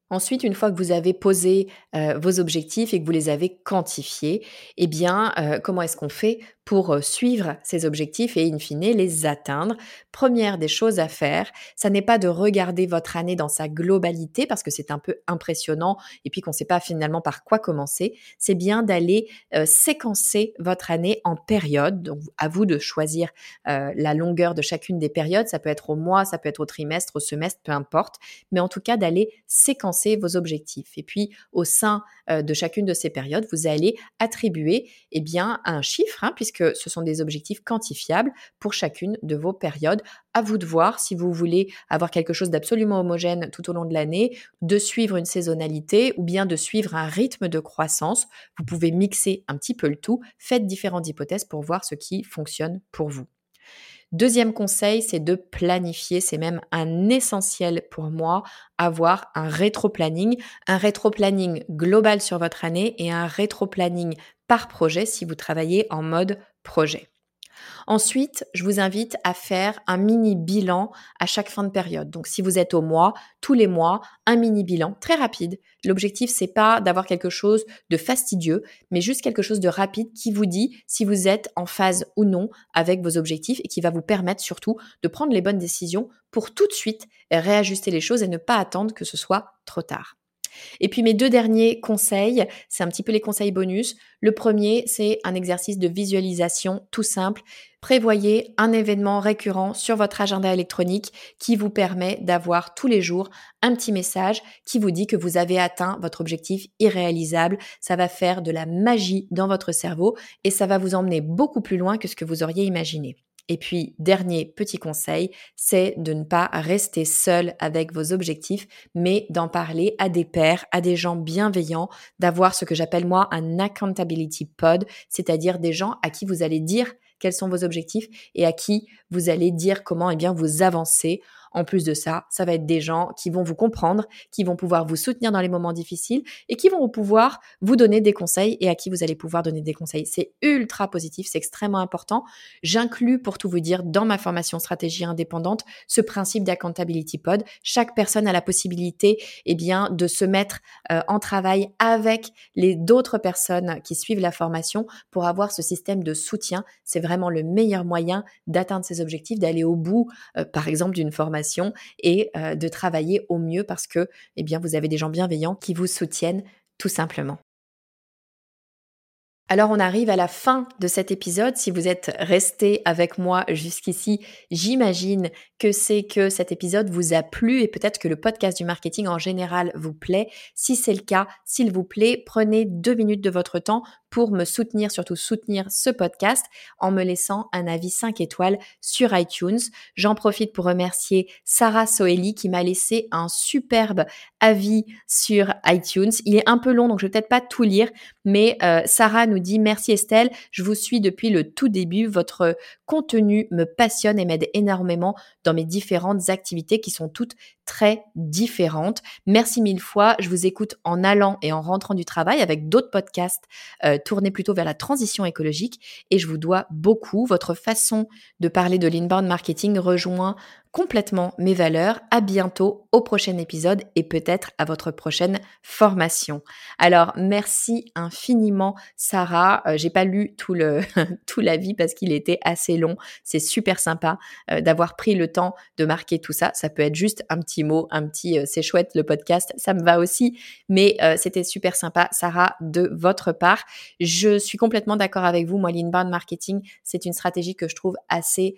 Ensuite, une fois que vous avez posé euh, vos objectifs et que vous les avez quantifiés, eh bien, euh, comment est-ce qu'on fait pour suivre ces objectifs et in fine les atteindre. Première des choses à faire, ça n'est pas de regarder votre année dans sa globalité parce que c'est un peu impressionnant et puis qu'on ne sait pas finalement par quoi commencer. C'est bien d'aller séquencer votre année en périodes. Donc à vous de choisir la longueur de chacune des périodes. Ça peut être au mois, ça peut être au trimestre, au semestre, peu importe. Mais en tout cas d'aller séquencer vos objectifs. Et puis au sein de chacune de ces périodes, vous allez attribuer eh bien un chiffre hein, puisque ce sont des objectifs quantifiables pour chacune de vos périodes. À vous de voir si vous voulez avoir quelque chose d'absolument homogène tout au long de l'année, de suivre une saisonnalité ou bien de suivre un rythme de croissance. Vous pouvez mixer un petit peu le tout. Faites différentes hypothèses pour voir ce qui fonctionne pour vous. Deuxième conseil, c'est de planifier. C'est même un essentiel pour moi, avoir un rétro-planning, un rétro-planning global sur votre année et un rétro-planning par projet si vous travaillez en mode projet. Ensuite, je vous invite à faire un mini bilan à chaque fin de période. Donc, si vous êtes au mois, tous les mois, un mini bilan très rapide. L'objectif, c'est pas d'avoir quelque chose de fastidieux, mais juste quelque chose de rapide qui vous dit si vous êtes en phase ou non avec vos objectifs et qui va vous permettre surtout de prendre les bonnes décisions pour tout de suite réajuster les choses et ne pas attendre que ce soit trop tard. Et puis mes deux derniers conseils, c'est un petit peu les conseils bonus. Le premier, c'est un exercice de visualisation tout simple. Prévoyez un événement récurrent sur votre agenda électronique qui vous permet d'avoir tous les jours un petit message qui vous dit que vous avez atteint votre objectif irréalisable. Ça va faire de la magie dans votre cerveau et ça va vous emmener beaucoup plus loin que ce que vous auriez imaginé. Et puis, dernier petit conseil, c'est de ne pas rester seul avec vos objectifs, mais d'en parler à des pairs, à des gens bienveillants, d'avoir ce que j'appelle moi un accountability pod, c'est-à-dire des gens à qui vous allez dire quels sont vos objectifs et à qui vous allez dire comment eh bien vous avancez en plus de ça, ça va être des gens qui vont vous comprendre, qui vont pouvoir vous soutenir dans les moments difficiles et qui vont pouvoir vous donner des conseils et à qui vous allez pouvoir donner des conseils. C'est ultra positif, c'est extrêmement important. J'inclus, pour tout vous dire, dans ma formation stratégie indépendante, ce principe d'accountability pod. Chaque personne a la possibilité, eh bien, de se mettre euh, en travail avec les d'autres personnes qui suivent la formation pour avoir ce système de soutien. C'est vraiment le meilleur moyen d'atteindre ses objectifs, d'aller au bout, euh, par exemple, d'une formation et euh, de travailler au mieux parce que eh bien, vous avez des gens bienveillants qui vous soutiennent tout simplement. Alors on arrive à la fin de cet épisode. Si vous êtes resté avec moi jusqu'ici, j'imagine que c'est que cet épisode vous a plu et peut-être que le podcast du marketing en général vous plaît. Si c'est le cas, s'il vous plaît, prenez deux minutes de votre temps pour me soutenir, surtout soutenir ce podcast en me laissant un avis 5 étoiles sur iTunes. J'en profite pour remercier Sarah Soeli qui m'a laissé un superbe avis sur iTunes. Il est un peu long donc je vais peut-être pas tout lire, mais euh, Sarah nous dit merci Estelle, je vous suis depuis le tout début, votre contenu me passionne et m'aide énormément dans mes différentes activités qui sont toutes très différentes. Merci mille fois. Je vous écoute en allant et en rentrant du travail avec d'autres podcasts euh, tournés plutôt vers la transition écologique et je vous dois beaucoup. Votre façon de parler de l'inbound marketing rejoint complètement mes valeurs. À bientôt au prochain épisode et peut-être à votre prochaine formation. Alors merci infiniment Sarah. Euh, j'ai pas lu tout le tout l'avis parce qu'il était assez long. C'est super sympa euh, d'avoir pris le temps de marquer tout ça. Ça peut être juste un petit mot, un petit euh, c'est chouette le podcast, ça me va aussi. Mais c'était super sympa Sarah de votre part. Je suis complètement d'accord avec vous. Moi l'inbound marketing c'est une stratégie que je trouve assez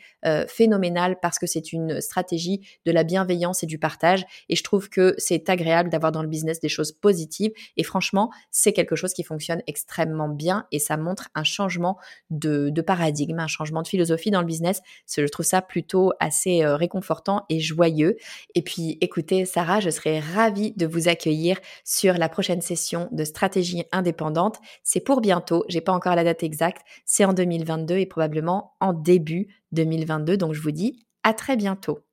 phénoménale parce que c'est une stratégie de la bienveillance et du partage. Et je trouve que c'est agréable d'avoir dans le business des choses positives. Et franchement, c'est quelque chose qui fonctionne extrêmement bien et ça montre un changement de, paradigme, un changement de philosophie dans le business. Je trouve ça plutôt assez euh, réconfortant et joyeux. Et puis, écoutez, Sarah, je serais ravie de vous accueillir sur la prochaine session de stratégie indépendante. C'est pour bientôt. J'ai pas encore la date exacte. C'est en 2022 et probablement en début 2022. Donc, je vous dis à très bientôt.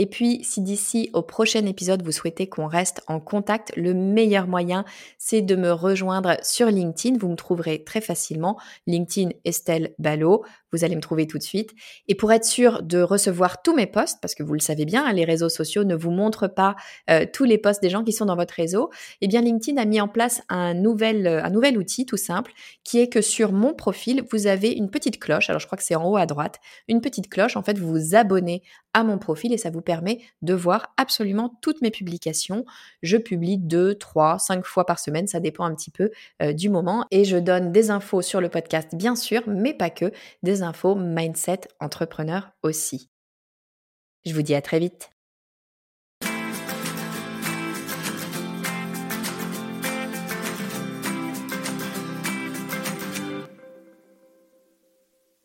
Et puis, si d'ici au prochain épisode, vous souhaitez qu'on reste en contact, le meilleur moyen, c'est de me rejoindre sur LinkedIn. Vous me trouverez très facilement. LinkedIn Estelle Ballot. Vous allez me trouver tout de suite. Et pour être sûr de recevoir tous mes posts, parce que vous le savez bien, les réseaux sociaux ne vous montrent pas euh, tous les posts des gens qui sont dans votre réseau, eh bien LinkedIn a mis en place un nouvel, euh, un nouvel outil tout simple, qui est que sur mon profil, vous avez une petite cloche. Alors je crois que c'est en haut à droite. Une petite cloche. En fait, vous vous abonnez à mon profil et ça vous permet de voir absolument toutes mes publications. Je publie deux, trois, cinq fois par semaine, ça dépend un petit peu euh, du moment. Et je donne des infos sur le podcast, bien sûr, mais pas que, des infos mindset entrepreneur aussi. Je vous dis à très vite.